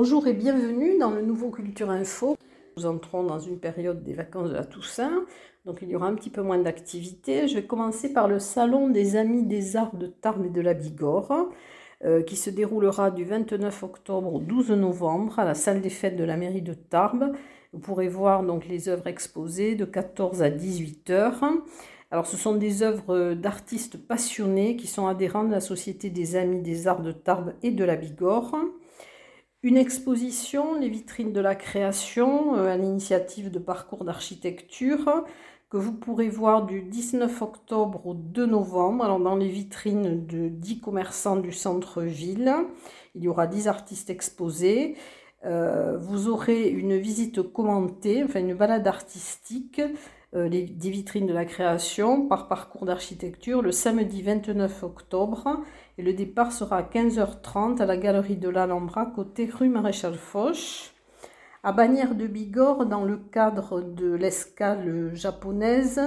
Bonjour et bienvenue dans le nouveau Culture Info. Nous entrons dans une période des vacances de la Toussaint, donc il y aura un petit peu moins d'activités. Je vais commencer par le Salon des Amis des Arts de Tarbes et de la Bigorre, euh, qui se déroulera du 29 octobre au 12 novembre à la salle des fêtes de la mairie de Tarbes. Vous pourrez voir donc les œuvres exposées de 14 à 18 heures. Alors, ce sont des œuvres d'artistes passionnés qui sont adhérents de la Société des Amis des Arts de Tarbes et de la Bigorre. Une exposition, les vitrines de la création, euh, à l'initiative de Parcours d'architecture, que vous pourrez voir du 19 octobre au 2 novembre. Dans les vitrines de 10 commerçants du centre-ville, il y aura 10 artistes exposés. Euh, vous aurez une visite commentée, enfin une balade artistique euh, des vitrines de la création par parcours d'architecture le samedi 29 octobre et le départ sera à 15h30 à la galerie de l'Alhambra côté rue Maréchal Foch. À Bagnères de Bigorre, dans le cadre de l'escale japonaise,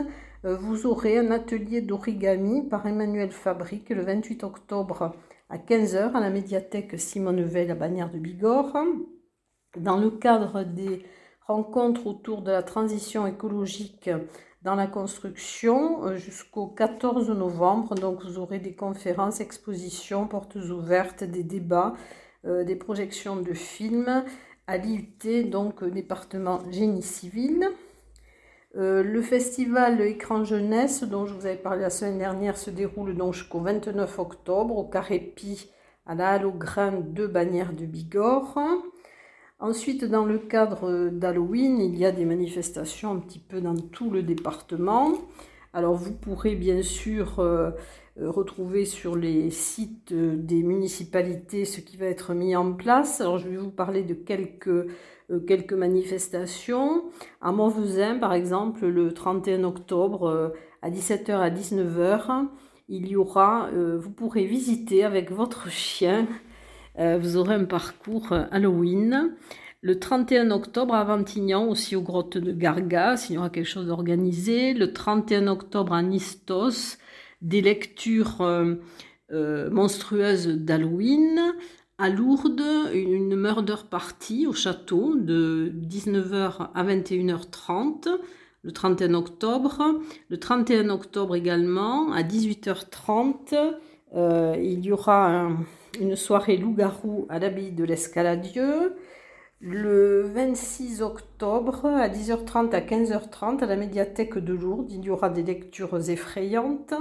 euh, vous aurez un atelier d'origami par Emmanuel Fabrique le 28 octobre à 15h à la médiathèque Simone Veil à Bagnères de Bigorre. Dans le cadre des rencontre autour de la transition écologique dans la construction euh, jusqu'au 14 novembre. Donc vous aurez des conférences, expositions, portes ouvertes, des débats, euh, des projections de films à l'IUT, donc euh, département génie civil. le festival Écran Jeunesse, dont je vous avais parlé la semaine dernière, se déroule donc jusqu'au 29 octobre au Carré Pi à la Halle de Bagnères de Bigorre. Ensuite, dans le cadre d'Halloween, il y a des manifestations un petit peu dans tout le département. Alors, vous pourrez bien sûr euh, euh, retrouver sur les sites des municipalités ce qui va être mis en place. Alors, je vais vous parler de quelques, euh, quelques manifestations. À Montvezin, par exemple, le 31 octobre, à 17h à 19h, il y aura, vous pourrez visiter avec votre chien euh, vous aurez un parcours euh, Halloween. Le 31 octobre à Ventignan, aussi aux grottes de Gargas, il y aura quelque chose d'organisé. Le 31 octobre à Nistos, des lectures euh, monstrueuses d'Halloween. À Lourdes, une murder party au château de 19h à 21h30 le 31 octobre. Le 31 octobre également, à 18h30, il y aura un, une soirée loup-garou à l'abbaye de l'Escaladieu. Le 26 octobre, à 10h30 à 15h30, à la médiathèque de Lourdes, il y aura des lectures effrayantes.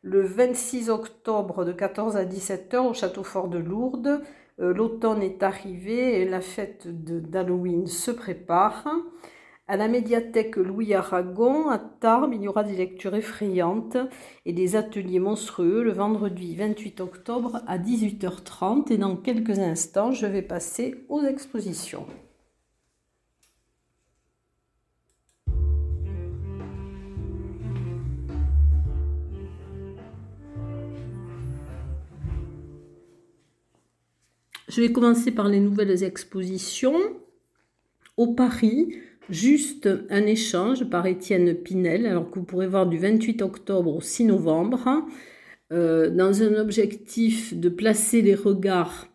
Le 26 octobre, de 14 à 17h, au château fort de Lourdes, euh, l'automne est arrivé et la fête d'Halloween se prépare. À la médiathèque Louis Aragon, à Tarbes, il y aura des lectures effrayantes et des ateliers monstrueux le vendredi 28 octobre à 18h30. Et dans quelques instants, je vais passer aux expositions. Je vais commencer par les nouvelles expositions. Au Paris, Juste un échange par Étienne Pinel, alors que vous pourrez voir du 28 octobre au 6 novembre, euh, dans un objectif de placer les regards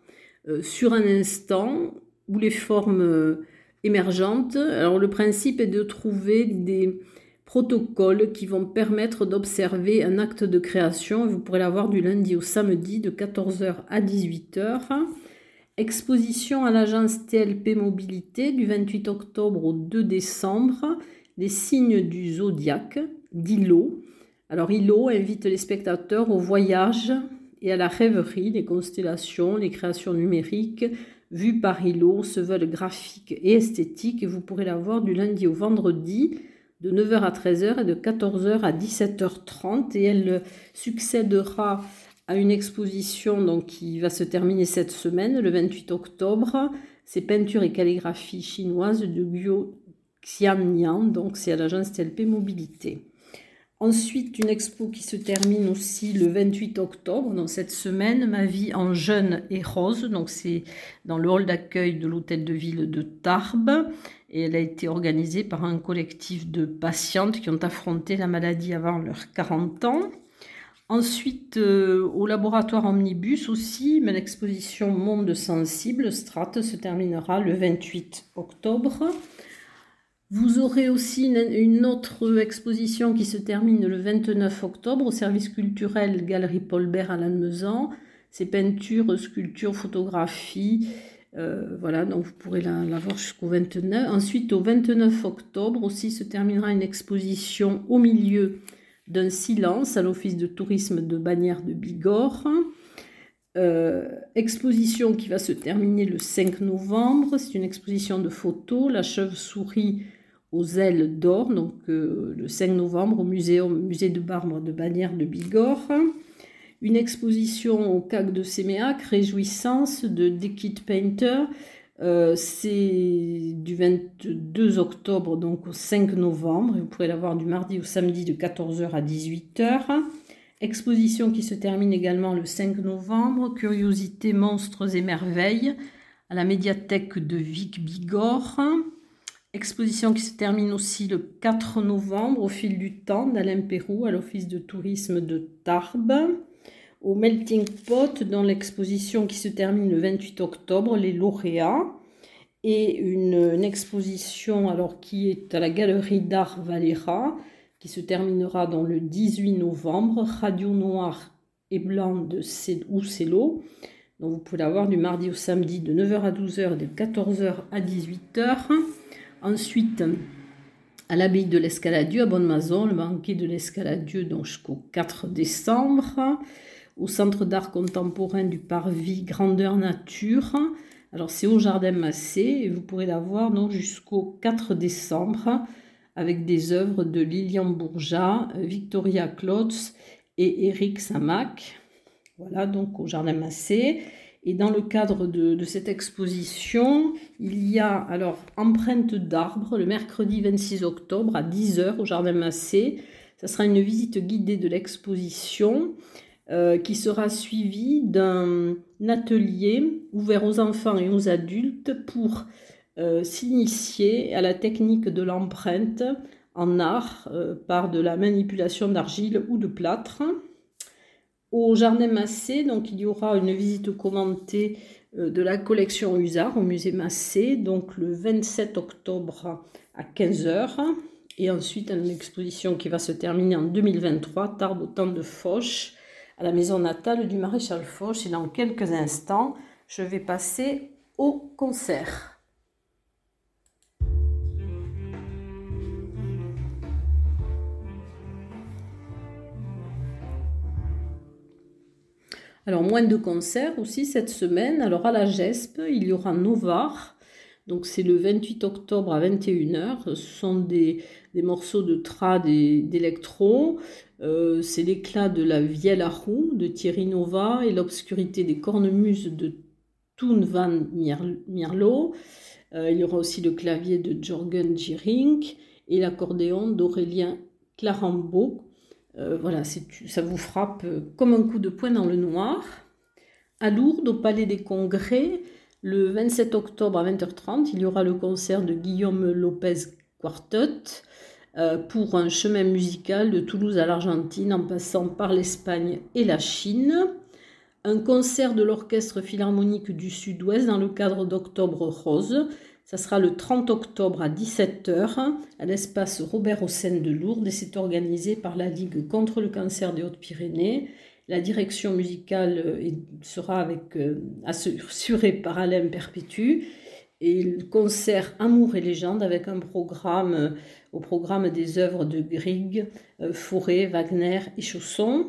euh, sur un instant ou les formes euh, émergentes. Alors le principe est de trouver des protocoles qui vont permettre d'observer un acte de création. Vous pourrez l'avoir du lundi au samedi de 14h à 18h. Exposition à l'agence TLP Mobilité du 28 octobre au 2 décembre, les signes du zodiaque d'ILO. Alors ILO invite les spectateurs au voyage et à la rêverie, les constellations, les créations numériques vues par ILO se veulent graphiques et esthétiques. Vous pourrez la voir du lundi au vendredi de 9h à 13h et de 14h à 17h30 et elle succédera à une exposition donc, qui va se terminer cette semaine, le 28 octobre. C'est peinture et calligraphie chinoise de Guo Xiannian, donc c'est à l'agence TLP Mobilité. Ensuite, une expo qui se termine aussi le 28 octobre, dans cette semaine, Ma vie en jeune et rose. Donc, c'est dans le hall d'accueil de l'hôtel de ville de Tarbes. Et elle a été organisée par un collectif de patientes qui ont affronté la maladie avant leurs 40 ans. Ensuite, euh, au laboratoire Omnibus aussi, mais l'exposition Monde sensible, Strat, se terminera le 28 octobre. Vous aurez aussi une, autre exposition qui se termine le 29 octobre au service culturel Galerie Paulbert à Lannemezan. C'est peinture, sculpture, photographie. Euh, voilà, donc vous pourrez la, la voir jusqu'au 29. Ensuite, au 29 octobre aussi se terminera une exposition au milieu d'un silence à l'Office de tourisme de Bagnères de Bigorre. Euh, exposition qui va se terminer le 5 novembre. C'est une exposition de photos, la chauve-souris aux ailes d'or, donc euh, le 5 novembre au musée de Barbre de Bagnères de Bigorre. Une exposition au CAC de Séméac, Réjouissance de Dickit Painter, euh, c'est du 22 octobre donc au 5 novembre. Vous pourrez la voir du mardi au samedi de 14h à 18h. Exposition qui se termine également le 5 novembre. Curiosités, monstres et merveilles à la médiathèque de Vic Bigorre. Exposition qui se termine aussi le 4 novembre au fil du temps d'Alain Pérou à l'office de tourisme de Tarbes au Melting Pot dans l'exposition qui se termine le 28 octobre, les lauréats, et une, exposition alors qui est à la galerie d'art Valera qui se terminera dans le 18 novembre, Radio Noir et Blanc de Oucello. Donc vous pouvez la voir du mardi au samedi de 9h à 12h, de 14h à 18h. Ensuite, à l'abbaye de l'Escaladieu à Bonne-Mazon, le banquet de l'Escaladieu jusqu'au 4 décembre au Centre d'art contemporain du Parvis Grandeur Nature. Alors c'est au Jardin Massé et vous pourrez la voir jusqu'au 4 décembre avec des œuvres de Lilian Bourgeat, Victoria Klotz et Eric Samac. Voilà donc au Jardin Massé. Et dans le cadre de, de, cette exposition, il y a alors empreinte d'arbres le mercredi 26 octobre à 10h au Jardin Massé. Ça sera une visite guidée de l'exposition euh, qui sera suivi d'un atelier ouvert aux enfants et aux adultes pour euh, s'initier à la technique de l'empreinte en art euh, par de la manipulation d'argile ou de plâtre. Au Jardin Massé, donc il y aura une visite commentée de la collection Usard au musée Massé, donc le 27 octobre à 15h. Et ensuite, une exposition qui va se terminer en 2023, Tard au temps de Foch, à la maison natale du maréchal Foch et dans quelques instants, je vais passer au concert. Alors, moins de concerts aussi cette semaine. Alors, à la GESP, il y aura Novar. Donc, c'est le 28 octobre à 21h. Ce sont des, morceaux de trad et d'électro. Euh, c'est l'éclat de la vielle à roue de Thierry Nova et l'obscurité des cornemuses de Toon van Mierlo. Euh, il y aura aussi le clavier de Jorgen Girink et l'accordéon d'Aurélien Clarambeau. Euh, voilà, ça vous frappe comme un coup de poing dans le noir. À Lourdes, au Palais des Congrès, le 27 octobre à 20h30, il y aura le concert de Guillaume Lopez Quartet. Euh, pour un chemin musical de Toulouse à l'Argentine en passant par l'Espagne et la Chine. Un concert de l'Orchestre Philharmonique du Sud-Ouest dans le cadre d'Octobre Rose. Ça sera le 30 octobre à 17h à l'espace Robert Hossein de Lourdes et c'est organisé par la Ligue contre le cancer des Hautes-Pyrénées. La direction musicale euh, sera avec, euh, assurée par Alain Perpétue et le concert Amour et légende avec un programme euh, au programme des œuvres de Grieg, Fauré, Wagner et Chausson.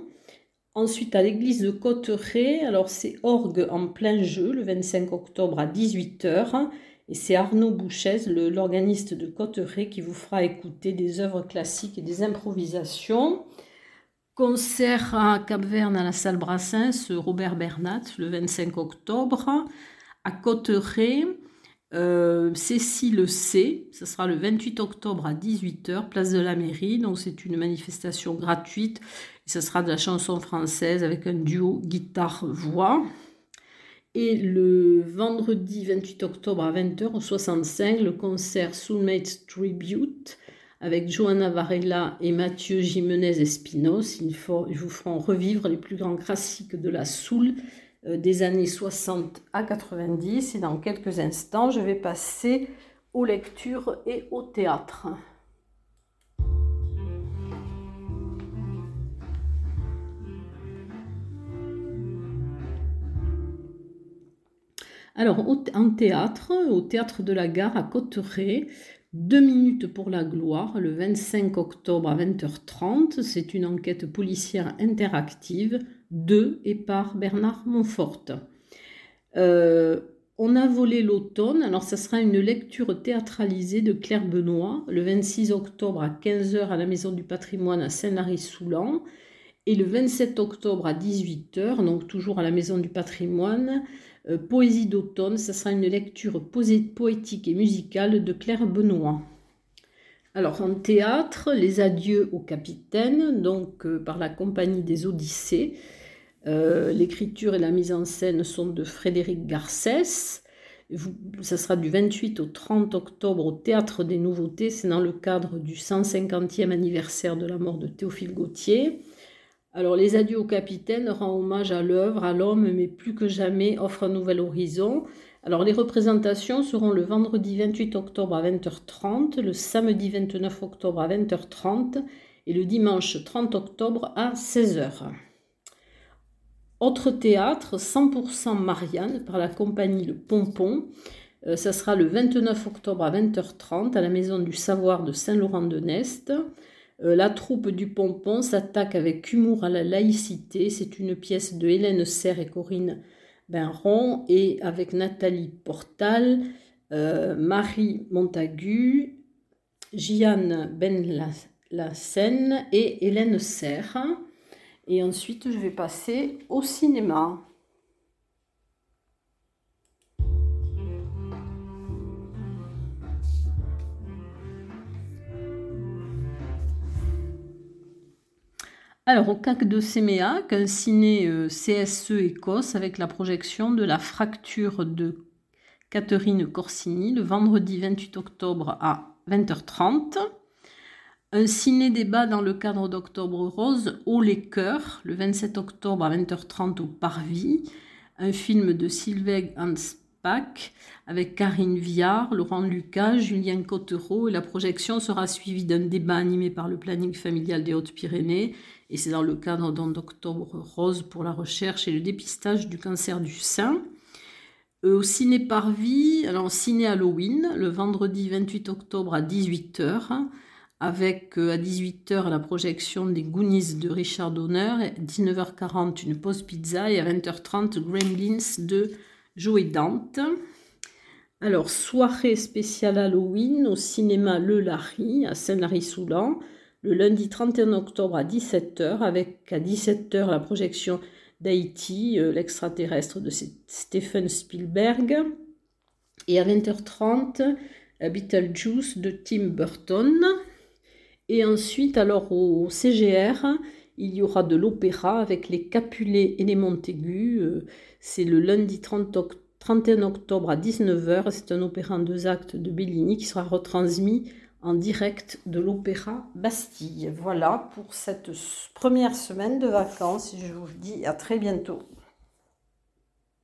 Ensuite à l'église de Cotteret, alors c'est orgue en plein jeu le 25 octobre à 18h et c'est Arnaud Bouchez, l'organiste de Cotteret, qui vous fera écouter des œuvres classiques et des improvisations. Concert à Cap-Verne à la salle Brassens, Robert Bernat, le 25 octobre. À Cotteret, euh, Cécile C, ce sera le 28 octobre à 18h, place de la mairie. Donc c'est une manifestation gratuite. Ce sera de la chanson française avec un duo guitare-voix. Et le vendredi 28 octobre à 20h au 65, le concert Soulmate Tribute avec Johanna Varela et Mathieu Jimenez Espinos. Ils vous feront revivre les plus grands classiques de la soul euh, des années 60 à 90. Et dans quelques instants, je vais passer aux lectures et au théâtre. Alors, en théâtre, au théâtre de la gare à Cotteret, deux minutes pour la gloire, le 25 octobre à 20h30. C'est une enquête policière interactive de et par Bernard Montfort. Euh, on a volé l'automne, alors ça sera une lecture théâtralisée de Claire Benoît le 26 octobre à 15h à la Maison du patrimoine à Saint-Lary-Soulan et le 27 octobre à 18h, donc toujours à la Maison du patrimoine, euh, Poésie d'automne, ça sera une lecture poétique et musicale de Claire Benoît. Alors en théâtre, Les Adieux au Capitaine, donc euh, par la compagnie des Odyssées. Euh, l'écriture et la mise en scène sont de Frédéric Garcès. ça sera du 28 au 30 octobre au Théâtre des Nouveautés. C'est dans le cadre du 150e anniversaire de la mort de Théophile Gautier. Alors, Les Adieux au Capitaine rend hommage à l'œuvre, à l'homme, mais plus que jamais offre un nouvel horizon. Alors, les représentations seront le vendredi 28 octobre à 20h30, le samedi 29 octobre à 20h30 et le dimanche 30 octobre à 16h. Autre théâtre, 100% Marianne, par la compagnie Le Pompon. Euh, ça sera le 29 octobre à 20h30 à la Maison du Savoir de Saint-Laurent-de-Nest. Euh, la troupe du pompon s'attaque avec humour à la laïcité. C'est une pièce de Hélène Serre et Corinne Benron et avec Nathalie Portal, euh, Marie Montagu, Jeanne Ben et Hélène Serre. Et ensuite, je vais passer au cinéma. Alors, au CAC de Séméac, un ciné euh, CSE Écosse avec la projection de La fracture de Catherine Corsini le vendredi 28 octobre à 20h30. Un ciné-débat dans le cadre d'Octobre Rose, Haut les cœurs, le 27 octobre à 20h30 au Parvis. Un film de Sylvain Hanspach avec Karine Viard, Laurent Lucas, Julien Cottereau. Et la projection sera suivie d'un débat animé par le planning familial des Hautes-Pyrénées et c'est dans le cadre d'Octobre Rose pour la recherche et le dépistage du cancer du sein. Euh, au ciné Parvis, alors ciné Halloween, le vendredi 28 octobre à 18h, avec euh, à 18h la projection des Goonies de Richard Donner, 19h40 une pause pizza et à 20h30 Gremlins de Joey Dante. Alors, soirée spéciale Halloween au cinéma Le Larry à Saint-Lary-Soulan le lundi 31 octobre à 17h, avec à 17h la projection d'Haïti, euh, l'extraterrestre de Stephen Spielberg, et à 20h30, Beetlejuice de Tim Burton. Et ensuite, alors au CGR, il y aura de l'opéra avec les Capulets et les Montaigu. Euh, c'est le lundi 31 octobre à 19h. C'est un opéra en deux actes de Bellini qui sera retransmis en direct de l'Opéra Bastille. Voilà pour cette première semaine de vacances. Je vous dis à très bientôt.